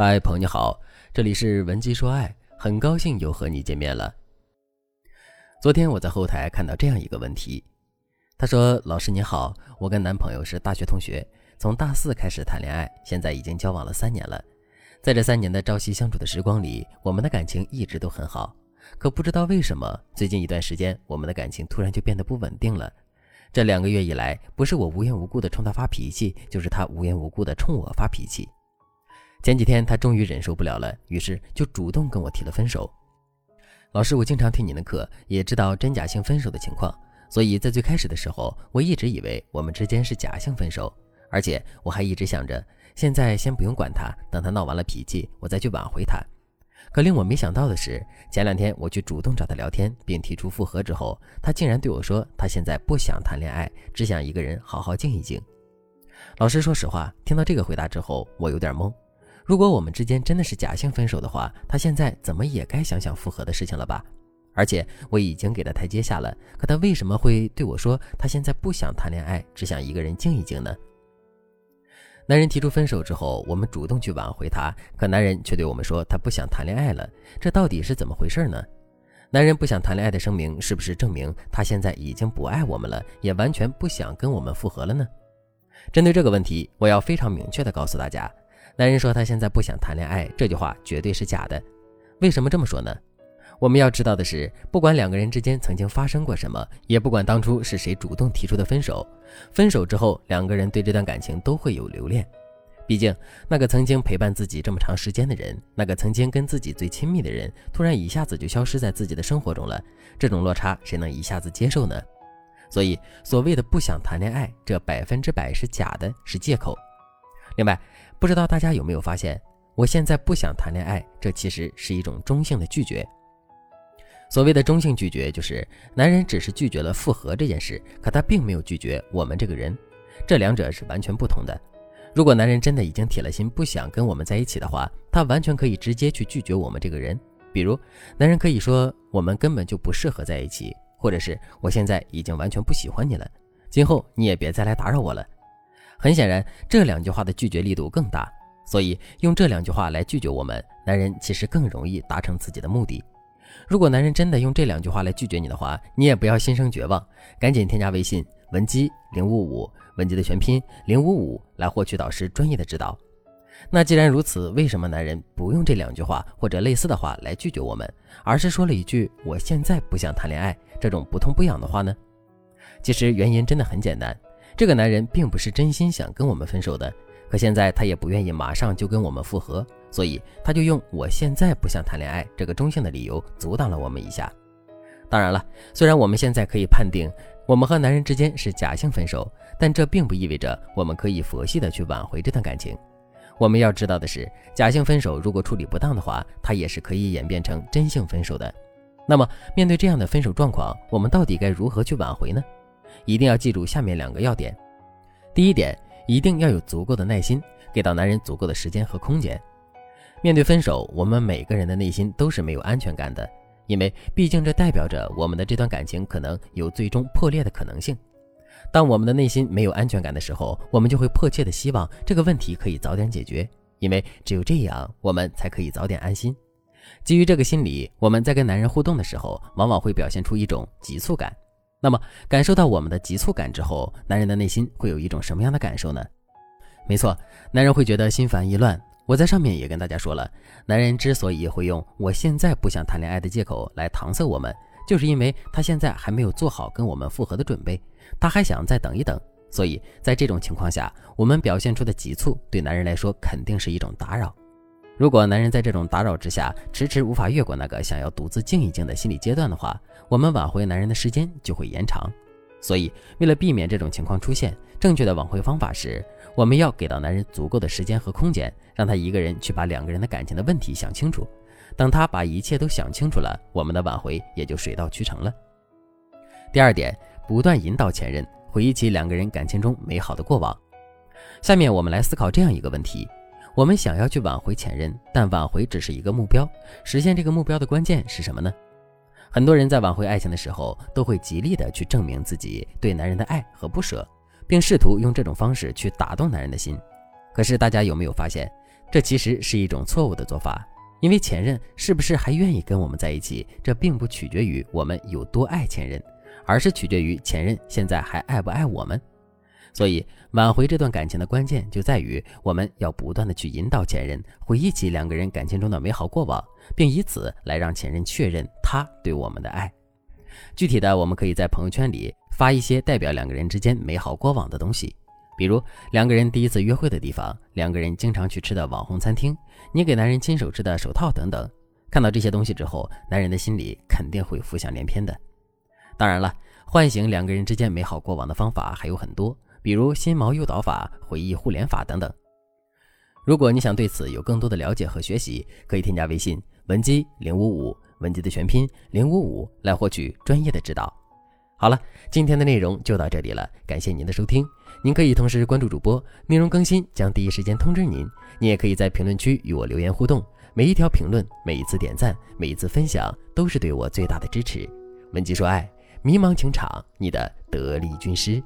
嗨，朋友你好，这里是文姬说爱，很高兴又和你见面了。昨天我在后台看到这样一个问题，他说：“老师你好，我跟男朋友是大学同学，从大四开始谈恋爱，现在已经交往了三年了。在这三年的朝夕相处的时光里，我们的感情一直都很好。可不知道为什么，最近一段时间，我们的感情突然就变得不稳定了。这两个月以来，不是我无缘无故的冲他发脾气，就是他无缘无故的冲我发脾气。”前几天他终于忍受不了了，于是就主动跟我提了分手。老师，我经常听您的课，也知道真假性分手的情况，所以在最开始的时候，我一直以为我们之间是假性分手，而且我还一直想着，现在先不用管他，等他闹完了脾气，我再去挽回他。可令我没想到的是，前两天我去主动找他聊天，并提出复合之后，他竟然对我说，他现在不想谈恋爱，只想一个人好好静一静。老师，说实话，听到这个回答之后，我有点懵。如果我们之间真的是假性分手的话，他现在怎么也该想想复合的事情了吧？而且我已经给他台阶下了，可他为什么会对我说他现在不想谈恋爱，只想一个人静一静呢？男人提出分手之后，我们主动去挽回他，可男人却对我们说他不想谈恋爱了，这到底是怎么回事呢？男人不想谈恋爱的声明是不是证明他现在已经不爱我们了，也完全不想跟我们复合了呢？针对这个问题，我要非常明确的告诉大家。男人说他现在不想谈恋爱，这句话绝对是假的。为什么这么说呢？我们要知道的是，不管两个人之间曾经发生过什么，也不管当初是谁主动提出的分手，分手之后，两个人对这段感情都会有留恋。毕竟，那个曾经陪伴自己这么长时间的人，那个曾经跟自己最亲密的人，突然一下子就消失在自己的生活中了，这种落差谁能一下子接受呢？所以，所谓的不想谈恋爱，这百分之百是假的，是借口。另外，不知道大家有没有发现，我现在不想谈恋爱，这其实是一种中性的拒绝。所谓的中性拒绝，就是男人只是拒绝了复合这件事，可他并没有拒绝我们这个人，这两者是完全不同的。如果男人真的已经铁了心不想跟我们在一起的话，他完全可以直接去拒绝我们这个人。比如，男人可以说我们根本就不适合在一起，或者是我现在已经完全不喜欢你了，今后你也别再来打扰我了。很显然，这两句话的拒绝力度更大，所以用这两句话来拒绝我们，男人其实更容易达成自己的目的。如果男人真的用这两句话来拒绝你的话，你也不要心生绝望，赶紧添加微信文姬零五五，文姬的全拼零五五，来获取导师专业的指导。那既然如此，为什么男人不用这两句话或者类似的话来拒绝我们，而是说了一句“我现在不想谈恋爱”这种不痛不痒的话呢？其实原因真的很简单。这个男人并不是真心想跟我们分手的，可现在他也不愿意马上就跟我们复合，所以他就用“我现在不想谈恋爱”这个中性的理由阻挡了我们一下。当然了，虽然我们现在可以判定我们和男人之间是假性分手，但这并不意味着我们可以佛系的去挽回这段感情。我们要知道的是，假性分手如果处理不当的话，它也是可以演变成真性分手的。那么，面对这样的分手状况，我们到底该如何去挽回呢？一定要记住下面两个要点。第一点，一定要有足够的耐心，给到男人足够的时间和空间。面对分手，我们每个人的内心都是没有安全感的，因为毕竟这代表着我们的这段感情可能有最终破裂的可能性。当我们的内心没有安全感的时候，我们就会迫切的希望这个问题可以早点解决，因为只有这样，我们才可以早点安心。基于这个心理，我们在跟男人互动的时候，往往会表现出一种急促感。那么，感受到我们的急促感之后，男人的内心会有一种什么样的感受呢？没错，男人会觉得心烦意乱。我在上面也跟大家说了，男人之所以会用“我现在不想谈恋爱”的借口来搪塞我们，就是因为他现在还没有做好跟我们复合的准备，他还想再等一等。所以在这种情况下，我们表现出的急促，对男人来说肯定是一种打扰。如果男人在这种打扰之下迟迟无法越过那个想要独自静一静的心理阶段的话，我们挽回男人的时间就会延长。所以，为了避免这种情况出现，正确的挽回方法是，我们要给到男人足够的时间和空间，让他一个人去把两个人的感情的问题想清楚。等他把一切都想清楚了，我们的挽回也就水到渠成了。第二点，不断引导前任回忆起两个人感情中美好的过往。下面我们来思考这样一个问题。我们想要去挽回前任，但挽回只是一个目标，实现这个目标的关键是什么呢？很多人在挽回爱情的时候，都会极力的去证明自己对男人的爱和不舍，并试图用这种方式去打动男人的心。可是大家有没有发现，这其实是一种错误的做法，因为前任是不是还愿意跟我们在一起，这并不取决于我们有多爱前任，而是取决于前任现在还爱不爱我们。所以，挽回这段感情的关键就在于我们要不断的去引导前任回忆起两个人感情中的美好过往，并以此来让前任确认他对我们的爱。具体的，我们可以在朋友圈里发一些代表两个人之间美好过往的东西，比如两个人第一次约会的地方，两个人经常去吃的网红餐厅，你给男人亲手织的手套等等。看到这些东西之后，男人的心里肯定会浮想联翩的。当然了，唤醒两个人之间美好过往的方法还有很多。比如心锚诱导法、回忆互联法等等。如果你想对此有更多的了解和学习，可以添加微信文姬零五五，文姬的全拼零五五，来获取专业的指导。好了，今天的内容就到这里了，感谢您的收听。您可以同时关注主播，内容更新将第一时间通知您。你也可以在评论区与我留言互动，每一条评论、每一次点赞、每一次分享，都是对我最大的支持。文姬说爱，迷茫情场，你的得力军师。